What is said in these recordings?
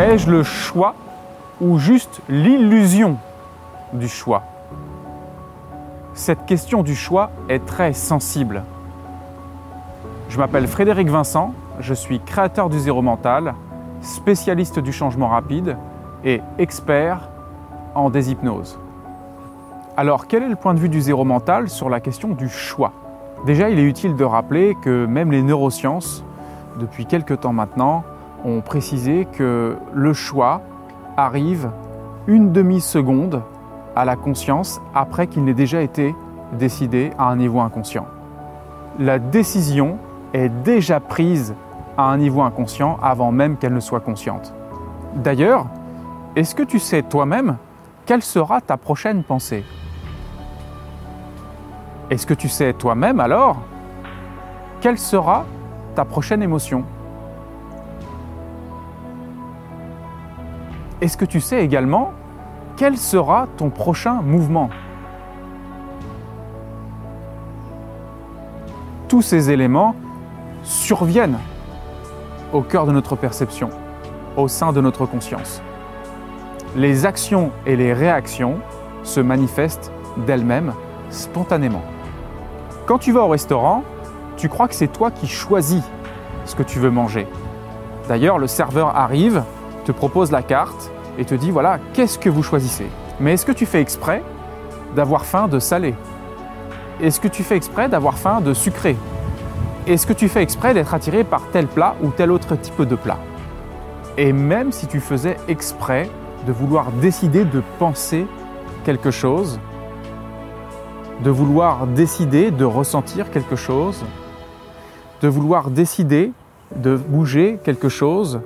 Ai-je le choix ou juste l'illusion du choix? Cette question du choix est très sensible. Je m'appelle Frédéric Vincent, je suis créateur du zéro mental, spécialiste du changement rapide et expert en déshypnose. Alors, quel est le point de vue du zéro mental sur la question du choix? Déjà, il est utile de rappeler que même les neurosciences, depuis quelque temps maintenant, ont précisé que le choix arrive une demi-seconde à la conscience après qu'il n'ait déjà été décidé à un niveau inconscient. La décision est déjà prise à un niveau inconscient avant même qu'elle ne soit consciente. D'ailleurs, est-ce que tu sais toi-même quelle sera ta prochaine pensée? Est-ce que tu sais toi-même alors quelle sera ta prochaine émotion? Est-ce que tu sais également quel sera ton prochain mouvement? Tous ces éléments surviennent au cœur de notre perception, au sein de notre conscience. Les actions et les réactions se manifestent d'elles-mêmes spontanément. Quand tu vas au restaurant, tu crois que c'est toi qui choisis ce que tu veux manger. D'ailleurs, le serveur arrive, te propose la carte et te dit voilà, qu'est-ce que vous choisissez? Mais est-ce que tu fais exprès d'avoir faim de salé? Est-ce que tu fais exprès d'avoir faim de sucré? Est-ce que tu fais exprès d'être attiré par tel plat ou tel autre type de plat? Et même si tu faisais exprès de vouloir décider de penser quelque chose, de vouloir décider de ressentir quelque chose, de vouloir décider de bouger quelque chose,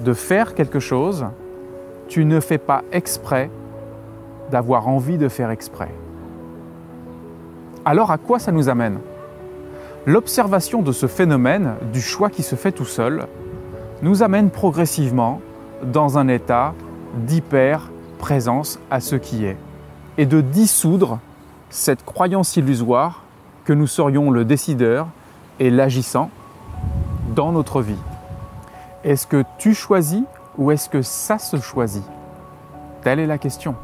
de faire quelque chose, tu ne fais pas exprès d'avoir envie de faire exprès. Alors à quoi ça nous amène? L'observation de ce phénomène du choix qui se fait tout seul nous amène progressivement dans un état d'hyper-présence à ce qui est et de dissoudre cette croyance illusoire que nous serions le décideur et l'agissant dans notre vie. Est-ce que tu choisis ou est-ce que ça se choisit? Telle est la question.